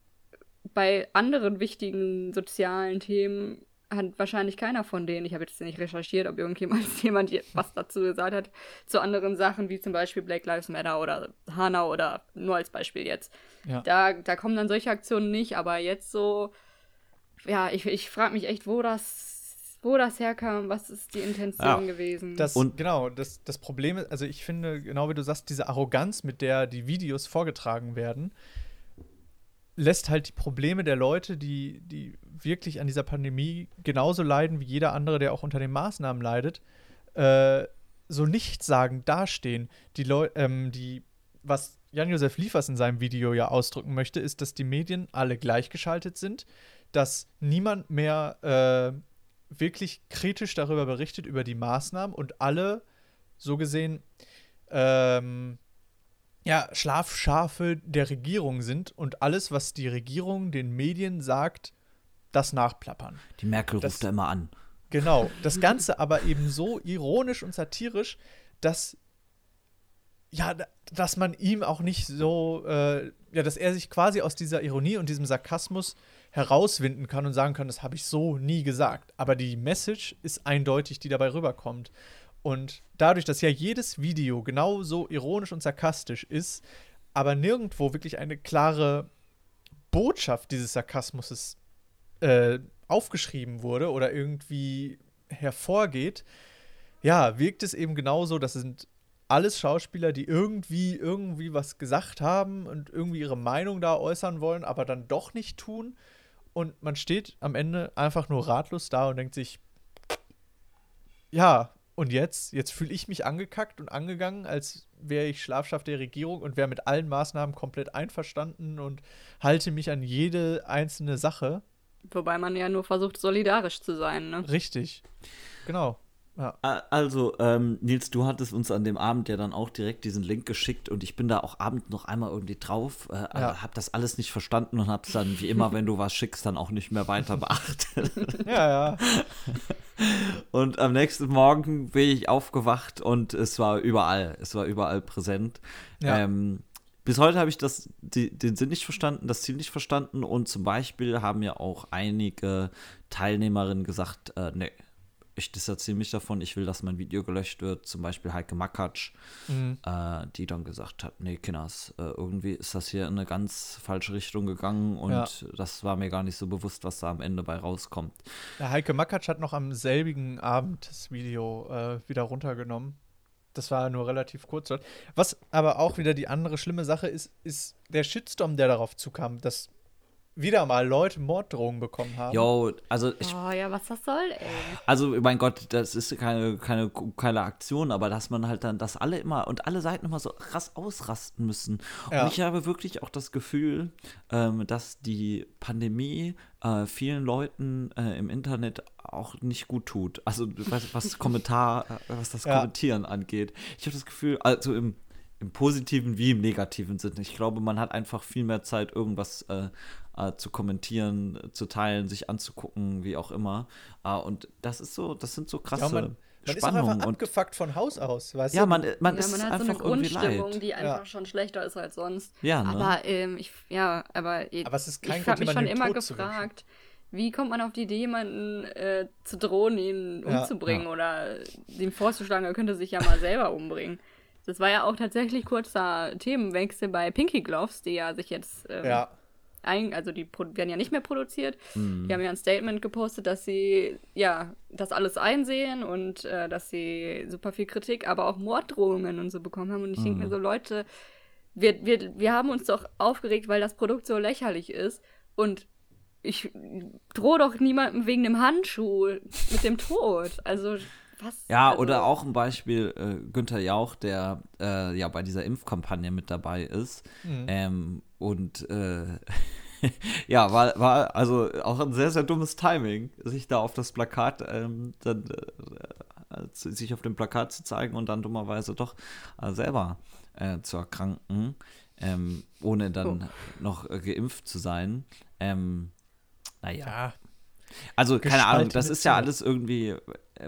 bei anderen wichtigen sozialen Themen hat wahrscheinlich keiner von denen, ich habe jetzt nicht recherchiert, ob irgendjemand jemand je- was dazu gesagt hat, zu anderen Sachen wie zum Beispiel Black Lives Matter oder Hanau oder nur als Beispiel jetzt. Ja. Da, da kommen dann solche Aktionen nicht, aber jetzt so, ja, ich, ich frage mich echt, wo das, wo das herkam, was ist die Intention Ja, gewesen. Das, Und- genau, das, das Problem ist, also ich finde, genau wie du sagst, diese Arroganz, mit der die Videos vorgetragen werden, lässt halt die Probleme der Leute, die, die wirklich an dieser Pandemie genauso leiden wie jeder andere, der auch unter den Maßnahmen leidet, äh, so nichtssagend dastehen. Die Leute, ähm, die, was Jan-Josef Liefers in seinem Video ja ausdrücken möchte, ist, dass die Medien alle gleichgeschaltet sind, dass niemand mehr äh, wirklich kritisch darüber berichtet, über die Maßnahmen und alle so gesehen ähm, ja, Schlafschafe der Regierung sind und alles, was die Regierung den Medien sagt, das nachplappern. Die Merkel Das- ruft da immer an. Genau. Das Ganze aber eben so ironisch und satirisch, dass ja, da- dass man ihm auch nicht so, äh, ja, dass er sich quasi aus dieser Ironie und diesem Sarkasmus herauswinden kann und sagen kann, das habe ich so nie gesagt. Aber die Message ist eindeutig, die dabei rüberkommt. Und dadurch, dass ja jedes Video genauso ironisch und sarkastisch ist, aber nirgendwo wirklich eine klare Botschaft dieses Sarkasmus äh, aufgeschrieben wurde oder irgendwie hervorgeht, ja, wirkt es eben genauso, das sind alles Schauspieler, die irgendwie irgendwie was gesagt haben und irgendwie ihre Meinung da äußern wollen, aber dann doch nicht tun. Und man steht am Ende einfach nur ratlos da und denkt sich, ja, und jetzt? Jetzt fühle ich mich angekackt und angegangen, als wäre ich Schlafschaft der Regierung und wäre mit allen Maßnahmen komplett einverstanden und halte mich an jede einzelne Sache. Wobei man ja nur versucht, solidarisch zu sein, ne? Richtig. Genau. Ja. Also, ähm, Nils, du hattest uns an dem Abend ja dann auch direkt diesen Link geschickt und ich bin da auch abends noch einmal irgendwie drauf, äh, Ja. hab das alles nicht verstanden und hab's dann, wie immer, wenn du was schickst, dann auch nicht mehr weiter beachtet. Ja, ja. Und am nächsten Morgen bin ich aufgewacht und es war überall, es war überall präsent. Ja. Ähm, bis heute habe ich das, die, den Sinn nicht verstanden, das Ziel nicht verstanden und zum Beispiel haben ja auch einige Teilnehmerinnen gesagt, äh, nee, ich distanziere mich davon, ich will, dass mein Video gelöscht wird. Zum Beispiel Heike Makatsch, Mhm. äh, die dann gesagt hat, nee, Kinders, äh, irgendwie ist das hier in eine ganz falsche Richtung gegangen und Ja. das war mir gar nicht so bewusst, was da am Ende bei rauskommt. Der Heike Makatsch hat noch am selbigen Abend das Video äh, wieder runtergenommen. Das war nur relativ kurz dort. Was aber auch wieder die andere schlimme Sache ist, ist der Shitstorm, der darauf zukam, dass wieder mal Leute Morddrohungen bekommen haben. Jo, also ich Oh ja, was das soll, ey. Also, mein Gott, das ist keine, keine, keine Aktion, aber dass man halt dann, dass alle immer und alle Seiten immer so krass ausrasten müssen. Ja. Und ich habe wirklich auch das Gefühl, ähm, dass die Pandemie äh, vielen Leuten äh, im Internet auch nicht gut tut. Also, was, was Kommentar, äh, was das Ja. Kommentieren angeht. Ich habe das Gefühl, also im, im positiven wie im negativen Sinne. Ich glaube, man hat einfach viel mehr Zeit, irgendwas äh, äh, zu kommentieren, äh, zu teilen, sich anzugucken, wie auch immer. Äh, und das ist so, das sind so krasse Ja, man, man ist auch Spannungen. einfach und abgefuckt von Haus aus, weißt ja, du? man, man ja, ist man hat so eine einfach Grundstimmung, leid. die einfach Ja. schon schlechter ist als sonst. Ja, ne? Aber ähm, ich, ja, aber, eh, Aber es ist kein ich habe mich schon immer gefragt, wie kommt man auf die Idee, jemanden äh, zu drohen, ihn Ja, umzubringen ja. oder ihm vorzuschlagen, er könnte sich ja mal selber umbringen. Das war ja auch tatsächlich kurzer Themenwechsel bei Pinky Gloves, die ja sich jetzt ähm, ja. Ein, also die werden ja nicht mehr produziert. Mhm. Die haben ja ein Statement gepostet, dass sie ja das alles einsehen und äh, dass sie super viel Kritik, aber auch Morddrohungen und so bekommen haben. Und ich denke mir so, Leute, wir, wir, wir haben uns doch aufgeregt, weil das Produkt so lächerlich ist. Und ich drohe doch niemandem wegen dem Handschuh mit dem Tod. Also, was? Ja, also, oder auch ein Beispiel äh, Günther Jauch, der äh, ja bei dieser Impfkampagne mit dabei ist. Mhm. Ähm, und äh, ja, war, war also auch ein sehr, sehr dummes Timing, sich da auf das Plakat, ähm, dann, äh, äh, zu- sich auf dem Plakat zu zeigen und dann dummerweise doch äh, selber äh, zu erkranken, ähm, ohne dann noch äh, geimpft zu sein. Ähm, naja. ja. Also, keine Ahnung, das ist ja alles irgendwie,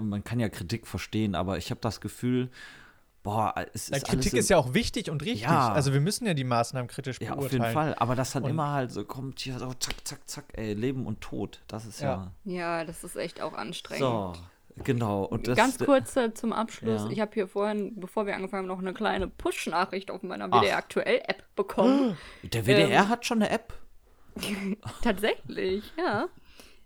man kann ja Kritik verstehen, aber ich habe das Gefühl, boah, es ist Kritik alles ist ja auch wichtig und richtig. Ja. Also wir müssen ja die Maßnahmen kritisch ja, beurteilen. auf jeden Fall, aber das dann Und- immer halt so kommt hier so zack, zack, zack, ey, Leben und Tod, das ist ja, Ja. Ja, das ist echt auch anstrengend. so, genau. Und das, Ganz kurz äh, zum Abschluss. Ja. Ich habe hier vorhin, bevor wir angefangen haben, noch eine kleine Push-Nachricht auf meiner Ach. WDR Aktuell-App bekommen. Der WDR ähm, hat schon eine App. Tatsächlich, ja.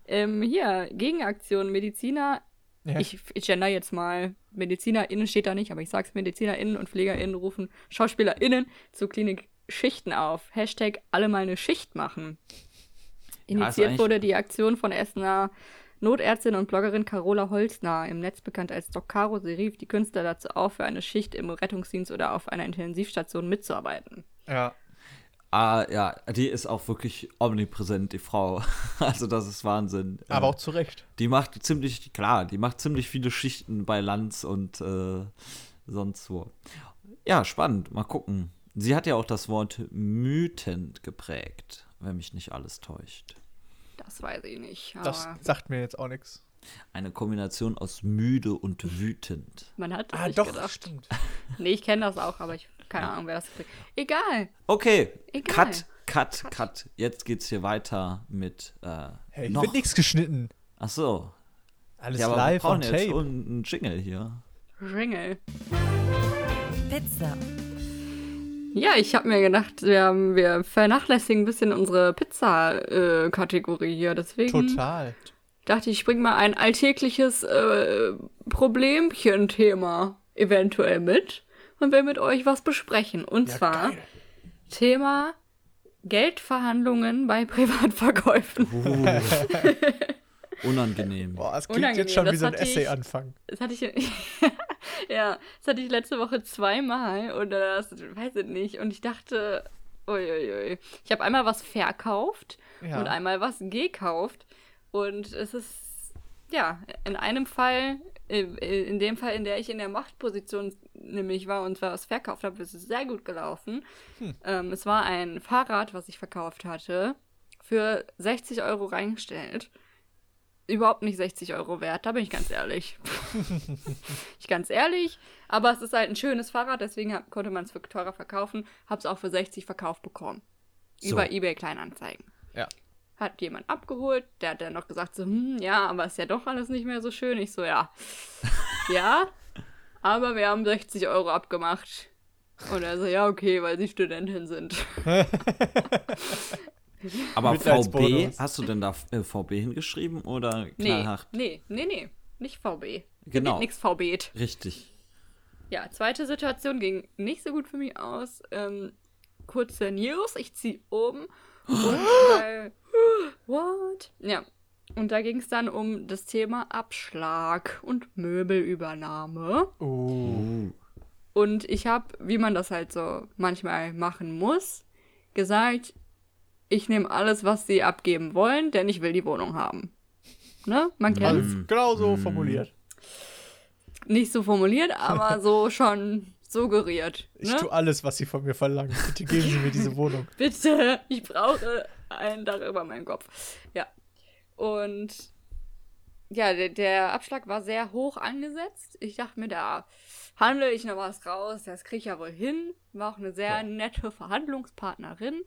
Ähm, hier, Gegenaktion, Mediziner. Ja. Ich, ich gender jetzt mal. MedizinerInnen steht da nicht, aber ich sag's MedizinerInnen und PflegerInnen rufen SchauspielerInnen zu Klinik Schichten auf. Hashtag alle mal eine Schicht machen. Ja, Initiiert eigentlich- wurde die Aktion von Essener Notärztin und Bloggerin Carola Holzner, im Netz bekannt als Doc Caro, sie rief die Künstler dazu auf, für eine Schicht im Rettungsdienst oder auf einer Intensivstation mitzuarbeiten. Ja. Ah, ja, die ist auch wirklich omnipräsent, die Frau. Also, das ist Wahnsinn. Aber Äh, auch zu Recht. Die macht ziemlich, klar, die macht ziemlich viele Schichten bei Lanz und äh, sonst wo. Ja, spannend. Mal gucken. Sie hat ja auch das Wort mütend geprägt, wenn mich nicht alles täuscht. Das weiß ich nicht. Das Aber sagt mir jetzt auch nichts. Eine Kombination aus müde und wütend. man hat es Ah, nicht doch, gedacht. stimmt. Nee, ich kenne das auch, aber ich keine Ahnung, wer das kriegt. Egal. Okay, Egal. Cut, Cut, Cut. Jetzt geht's hier weiter mit äh, Hey, ich noch. wird nichts geschnitten. Ach so. Alles Ja, aber wir live on brauchen jetzt tape. einen Jingle hier. Ringel. Pizza. Ja, ich habe mir gedacht, wir, haben, wir vernachlässigen ein bisschen unsere Pizza-Kategorie hier. Deswegen Total. dachte ich, ich bringe mal ein alltägliches äh, Problemchen-Thema eventuell mit und will mit euch was besprechen. Und Ja, zwar geil. Thema Geldverhandlungen bei Privatverkäufen. Unangenehm. Boah, es klingt Unangenehm, jetzt schon wie so ein Essay-Anfang. Das hatte ich ja, das hatte ich letzte Woche zweimal oder das weiß ich nicht. Und ich dachte, uiuiui. Ich habe einmal was verkauft Ja. und einmal was gekauft. Und es ist, ja, in einem Fall, in dem Fall, in der ich in der Machtposition nämlich war und was verkauft habe, ist es sehr gut gelaufen. Ähm, es war ein Fahrrad, was ich verkauft hatte, für 60 Euro reingestellt überhaupt nicht 60 Euro wert, da bin ich ganz ehrlich. ich ganz ehrlich, aber es ist halt ein schönes Fahrrad, deswegen hab, konnte man es für teurer verkaufen, hab's auch für 60 verkauft bekommen. So. Über eBay Kleinanzeigen. Ja. Hat jemand abgeholt, der hat dann noch gesagt so, hm, ja, aber ist ja doch alles nicht mehr so schön. Ich so, ja. ja, aber wir haben 60 Euro abgemacht. Und er so, ja, okay, weil sie Studentin sind. Aber VB, hast du denn da äh, VB hingeschrieben oder Nee, knallhart? nee, nee, nee, nicht VB. Genau. Nichts VB. Richtig. Ja, zweite Situation ging nicht so gut für mich aus. Ähm, kurze News, ich ziehe um. Und bei, what? Ja. Und da ging es dann um das Thema Abschlag und Möbelübernahme. Oh. Und ich habe, wie man das halt so manchmal machen muss, gesagt, ich nehme alles, was sie abgeben wollen, denn ich will die Wohnung haben. Ne? Man kennt Also, genau so formuliert. nicht so formuliert, aber so schon suggeriert. Ich ne? tue alles, was Sie von mir verlangen. Bitte geben Sie mir diese Wohnung. Bitte, ich brauche ein Dach über meinem Kopf. Ja. Und ja, der, der Abschlag war sehr hoch angesetzt. Ich dachte mir, da handle ich noch was raus, das kriege ich ja wohl hin. War auch eine sehr nette Verhandlungspartnerin.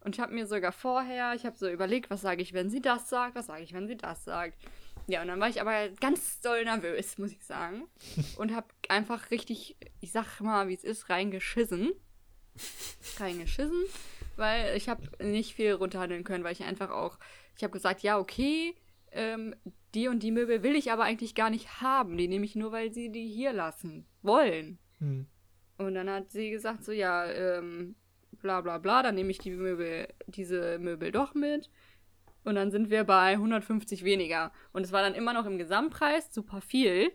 Und ich habe mir sogar vorher, ich habe so überlegt, was sage ich, wenn sie das sagt, was sage ich, wenn sie das sagt. Ja, und dann war ich aber ganz doll nervös, muss ich sagen. Und habe einfach richtig, ich sag mal, wie es ist, reingeschissen. Reingeschissen, weil ich habe nicht viel runterhandeln können, weil ich einfach auch, ich habe gesagt, ja, okay, ähm, die und die Möbel will ich aber eigentlich gar nicht haben. Die nehme ich nur, weil sie die hier lassen wollen. Hm. Und dann hat sie gesagt, so, ja, ähm, bla bla bla, dann nehme ich die Möbel, diese Möbel doch mit. Und dann sind wir bei 150 weniger. Und es war dann immer noch im Gesamtpreis super viel.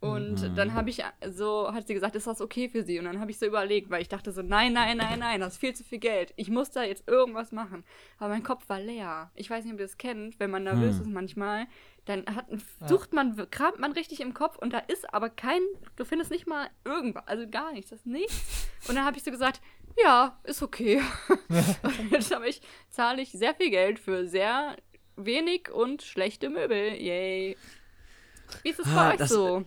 Und dann habe ich so, hat sie gesagt, ist das okay für sie? Und dann habe ich so überlegt, weil ich dachte so, nein, nein, nein, nein, das ist viel zu viel Geld. Ich muss da jetzt irgendwas machen. Aber mein Kopf war leer. Ich weiß nicht, ob ihr das kennt, wenn man nervös ist manchmal, dann hat, sucht man, kramt man richtig im Kopf und da ist aber kein, du findest nicht mal irgendwas, also gar nichts, das ist nichts. Und dann habe ich so gesagt, ja, ist okay. und jetzt habe ich, zahle ich sehr viel Geld für sehr wenig und schlechte Möbel. Yay. Wie ist es Ah, bei euch das- so?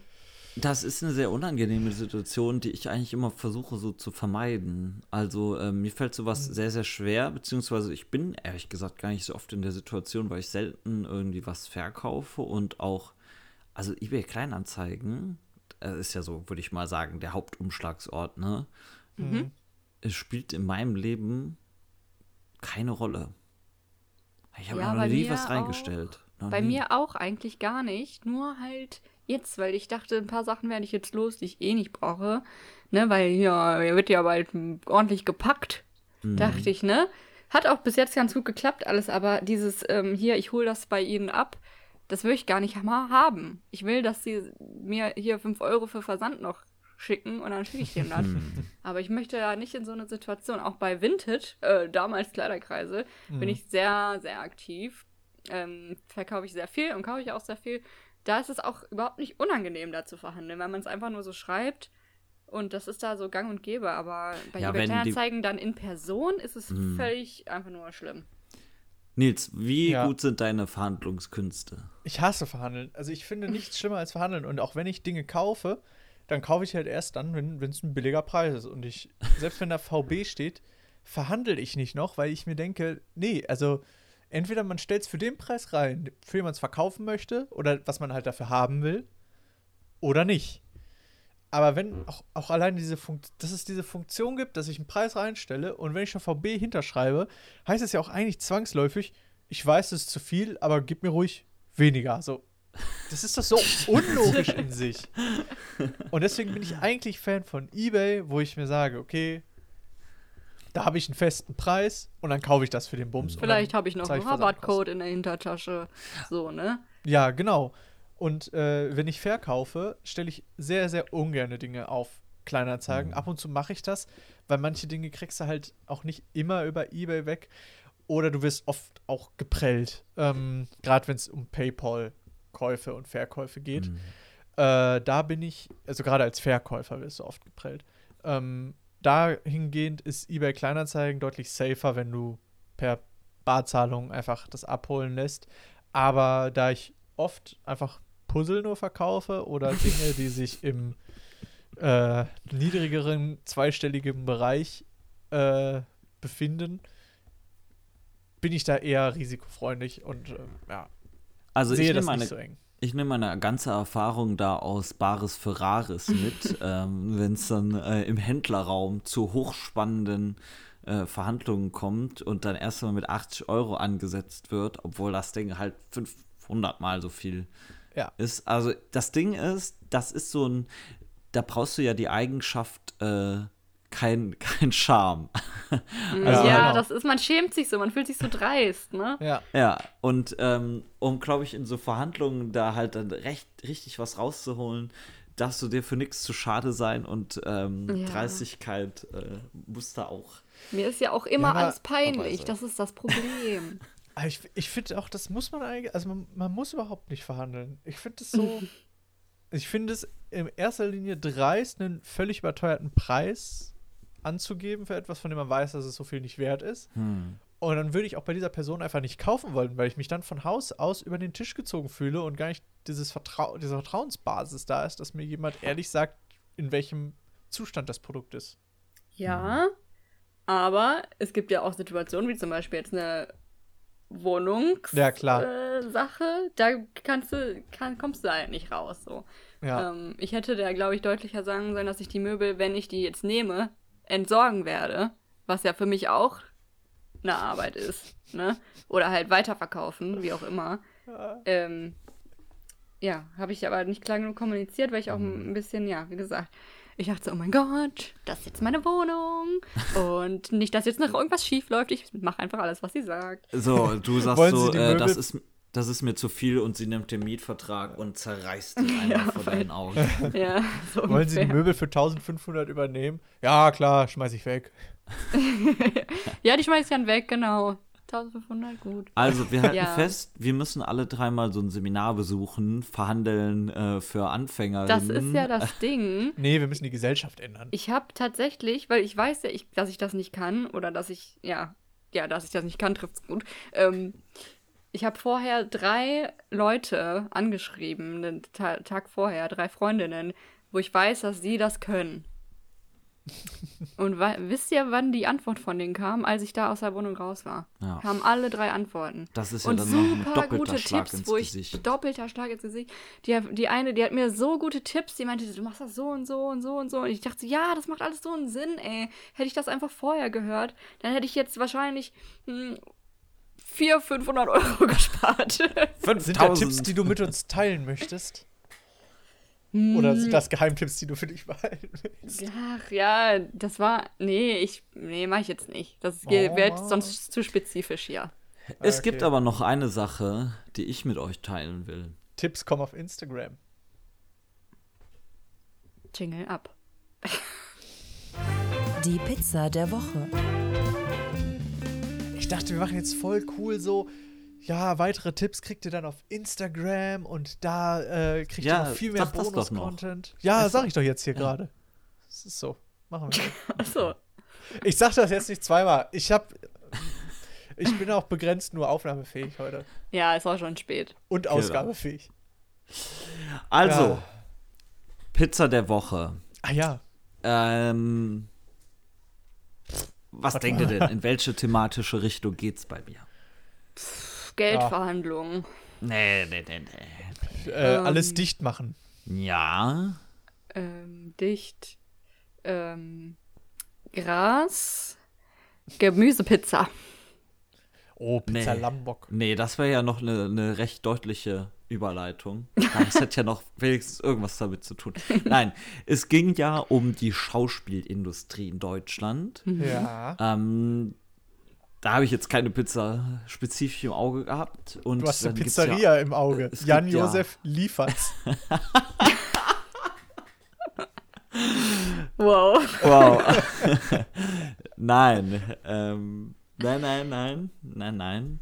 Das ist eine sehr unangenehme Situation, die ich eigentlich immer versuche so zu vermeiden. Also ähm, mir fällt sowas sehr, sehr schwer, beziehungsweise ich bin ehrlich gesagt gar nicht so oft in der Situation, weil ich selten irgendwie was verkaufe und auch, also eBay Kleinanzeigen, äh, ist ja so, würde ich mal sagen, der Hauptumschlagsort, ne? Es spielt in meinem Leben keine Rolle. Ich habe Ja, noch nie was auch. reingestellt. Noch Bei nie. mir auch eigentlich gar nicht. Nur halt jetzt, weil ich dachte, ein paar Sachen werde ich jetzt los, die ich eh nicht brauche. Ne, weil hier, hier wird ja bald ordentlich gepackt. Mhm. Dachte ich, ne? Hat auch bis jetzt ganz gut geklappt alles, aber dieses ähm, hier, ich hole das bei Ihnen ab, das will ich gar nicht mal haben. Ich will, dass sie mir hier 5 Euro für Versand noch schicken und dann schicke ich denen das. Aber ich möchte ja nicht in so eine Situation, auch bei Vintage, äh, damals Kleiderkreise, bin ich sehr, sehr aktiv. Ähm, verkaufe ich sehr viel und kaufe ich auch sehr viel. Da ist es auch überhaupt nicht unangenehm, da zu verhandeln, weil man es einfach nur so schreibt. Und das ist da so gang und gäbe, aber bei Ja, eBay wenn die- Kleinanzeigen dann in Person ist es völlig einfach nur schlimm. Nils, wie Ja. gut sind deine Verhandlungskünste? Ich hasse Verhandeln. Also ich finde nichts schlimmer als Verhandeln. Und auch wenn ich Dinge kaufe, dann kaufe ich halt erst dann, wenn es ein billiger Preis ist. Und ich, selbst wenn da VB steht, verhandle ich nicht noch, weil ich mir denke, nee, also entweder man stellt es für den Preis rein, für den man es verkaufen möchte, oder was man halt dafür haben will, oder nicht. Aber wenn auch, auch allein diese Funktion, dass es diese Funktion gibt, dass ich einen Preis reinstelle und wenn ich schon VB hinterschreibe, heißt es ja auch eigentlich zwangsläufig, ich weiß, es ist zu viel, aber gib mir ruhig weniger. So, das ist doch so unlogisch in sich. Und deswegen bin ich eigentlich Fan von eBay, wo ich mir sage, okay, da habe ich einen festen Preis und dann kaufe ich das für den Bums. Vielleicht habe ich noch einen. Rabattcode in der Hintertasche. So, ne? Ja, genau. Und äh, wenn ich verkaufe, stelle ich sehr, sehr ungerne Dinge auf Kleinanzeigen. Ab und zu mache ich das, weil manche Dinge kriegst du halt auch nicht immer über Ebay weg. Oder du wirst oft auch geprellt. Ähm, Gerade wenn es um PayPal-Käufe und Verkäufe geht. Äh, da bin ich, also gerade als Verkäufer wirst du oft geprellt. Ähm, dahingehend ist eBay Kleinanzeigen deutlich safer, wenn du per Barzahlung einfach das abholen lässt. Aber da ich oft einfach Puzzle nur verkaufe oder Dinge, die sich im äh, niedrigeren zweistelligen Bereich äh, befinden, bin ich da eher risikofreundlich und äh, ja, Also sehe ich das nicht meine, so eng. Ich nehme meine ganze Erfahrung da aus Bares für Rares mit, ähm, wenn es dann äh, im Händlerraum zu hochspannenden äh, Verhandlungen kommt und dann erstmal mit 80 Euro angesetzt wird, obwohl das Ding halt 500 Mal so viel Ja. ist. Also das Ding ist, das ist so ein, da brauchst du ja die Eigenschaft, äh, kein, kein Charme. ja, genau. das ist, man schämt sich so, man fühlt sich so dreist, ne? Ja, Ja, und ähm, um, glaube ich, in so Verhandlungen da halt dann recht, richtig was rauszuholen, darfst du dir für nichts zu schade sein und ähm, Ja. Dreistigkeit äh, muss da auch. Mir ist ja auch immer Ja, alles peinlich, das ist das Problem. Ich, ich finde auch, das muss man eigentlich, also man, man muss überhaupt nicht verhandeln. Ich finde es so, ich finde es in erster Linie dreist, einen völlig überteuerten Preis anzugeben für etwas, von dem man weiß, dass es so viel nicht wert ist. Hm. Und dann würde ich auch bei dieser Person einfach nicht kaufen wollen, weil ich mich dann von Haus aus über den Tisch gezogen fühle und gar nicht dieses Vertrau diese Vertrauensbasis da ist, dass mir jemand ehrlich sagt, in welchem Zustand das Produkt ist. Ja, aber es gibt ja auch Situationen, wie zum Beispiel jetzt eine Wohnungssache, Ja, klar. äh, Sache, da kannst du, kann, kommst du halt nicht raus. So. Ja. Ähm, ich hätte da, glaube ich, deutlicher sagen sollen, dass ich die Möbel, wenn ich die jetzt nehme, entsorgen werde. Was ja für mich auch eine Arbeit ist. Ne? Oder halt weiterverkaufen, wie auch immer. Ähm, ja, habe ich aber nicht klar genug kommuniziert, weil ich auch ein bisschen, ja, wie gesagt, ich dachte so, oh mein Gott, das ist jetzt meine Wohnung. Und nicht, dass jetzt noch irgendwas schief läuft. Ich mache einfach alles, was sie sagt. So, du sagst so, äh, das, ist, das ist mir zu viel und sie nimmt den Mietvertrag und zerreißt ihn einfach vor deinen Augen. Ja, so Wollen Sie die. Möbel für 1500 übernehmen? Ja, klar, schmeiß ich weg. Ja, die schmeiß ich dann weg, genau. 1500, gut. Also, wir halten Ja. fest, wir müssen alle dreimal so ein Seminar besuchen, verhandeln äh, für Anfänger. Das ist ja das Ding. Nee, wir müssen die Gesellschaft ändern. Ich habe tatsächlich, weil ich weiß ja, ich, dass ich das nicht kann oder dass ich, ja, ja, dass ich das nicht kann, trifft's gut. Ähm, ich habe vorher drei Leute angeschrieben, den Ta Tag vorher, drei Freundinnen, wo ich weiß, dass sie das können. Und wisst ihr, wann die Antwort von denen kam, als ich da aus der Wohnung raus war? Ja. Kamen alle drei Antworten. Das ist ja und dann noch ein super gute Schlag Tipps, ins wo ich Gesicht. doppelter Schlag ins Gesicht. Die, die eine, die hat mir so gute Tipps, die meinte, du machst das so und so und so und so. Und ich dachte, ja, das macht alles so einen Sinn, ey. Hätte ich das einfach vorher gehört, dann hätte ich jetzt wahrscheinlich hm, 400, 500 Euro gespart. Sind da Tipps, die du mit uns teilen möchtest? Oder sind das Geheimtipps, die du für dich behalten willst? Ach ja, das war. Nee, ich. Nee, mach ich jetzt nicht. Das Oh, wäre sonst zu spezifisch hier. Es Okay. gibt aber noch eine Sache, die ich mit euch teilen will. Tipps kommen auf Instagram. Jingle ab. Die Pizza der Woche. Ich dachte, wir machen jetzt voll cool so. Ja, weitere Tipps kriegt ihr dann auf Instagram und da äh, kriegt Ja, ihr noch viel mehr. Bonus-Content. Ja, Das- sag ich doch jetzt hier gerade. Das ist so. Machen wir. Achso. Ich sag das jetzt nicht zweimal. Ich hab. Ich bin auch begrenzt nur aufnahmefähig heute. Ja, es war schon spät. Und ausgabefähig. Also, Ja. Pizza der Woche. Ah ja. Ähm, was Warte denkt ihr denn? In welche thematische Richtung geht's bei mir? Geldverhandlungen. Nee, nee, nee, nee. Äh, Ähm. alles dicht machen. Ja, Ähm, dicht. Ähm, Gras. Gemüsepizza. Oh, Pizza Nee. Lambock. nee, das wäre ja noch eine ne recht deutliche Überleitung. Das hätte ja noch wenigstens irgendwas damit zu tun. Nein, es ging ja um die Schauspielindustrie in Deutschland. Ja. Ähm, da habe ich jetzt keine Pizza spezifisch im Auge gehabt. Und Du hast eine Pizzeria im Auge. es gibt Jan ja- Josef liefert's. Wow. Wow. nein. Ähm, nein, nein, nein, nein, nein.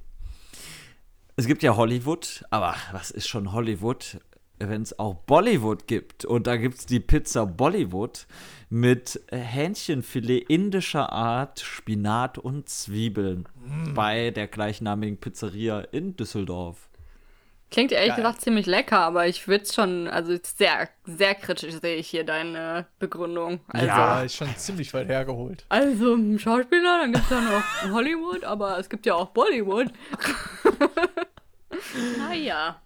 Es gibt ja Hollywood, aber was ist schon Hollywood, wenn es auch Bollywood gibt? Und da gibt es die Pizza Bollywood mit Hähnchenfilet indischer Art, Spinat und Zwiebeln bei der gleichnamigen Pizzeria in Düsseldorf. Klingt ehrlich Geil. gesagt ziemlich lecker, aber ich würde es schon, also sehr, sehr kritisch sehe ich hier deine Begründung. Also, Ja, Ja. ist schon ziemlich weit hergeholt. also ein Schauspieler, dann gibt es ja noch Hollywood, aber es gibt ja auch Bollywood. naja.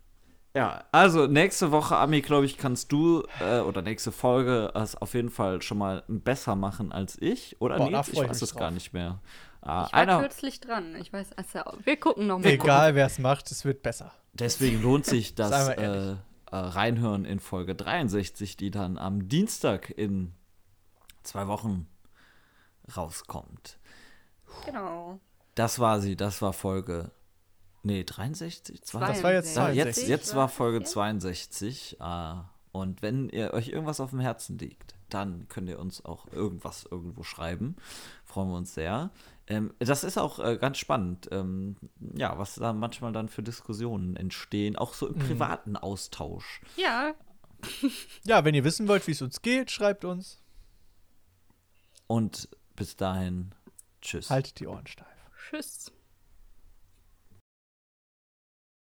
Ja, also nächste Woche, Ami, glaube ich, kannst du äh, oder nächste Folge es auf jeden Fall schon mal besser machen als ich. Oder Boah, Nils? Ich weiß es gar nicht mehr. Ah, Ich war einer, kürzlich dran. Ich weiß, also, wir gucken noch mal. Egal, wer es macht, es wird besser. deswegen lohnt sich das äh, äh, Reinhören in Folge 63, die dann am Dienstag in zwei Wochen rauskommt. Genau. Das war sie, das war Folge. Nee, 63? Das war jetzt Ja, 62. jetzt, jetzt war Folge jetzt? 62. ah, und wenn ihr euch irgendwas auf dem Herzen liegt, dann könnt ihr uns auch irgendwas irgendwo schreiben. Freuen wir uns sehr. Ähm, das ist auch äh, ganz spannend, ähm, ja, was da manchmal dann für Diskussionen entstehen, auch so im privaten Austausch. Ja, Ja, wenn ihr wissen wollt, wie es uns geht, schreibt uns. Und bis dahin, tschüss. Haltet die Ohren steif. tschüss.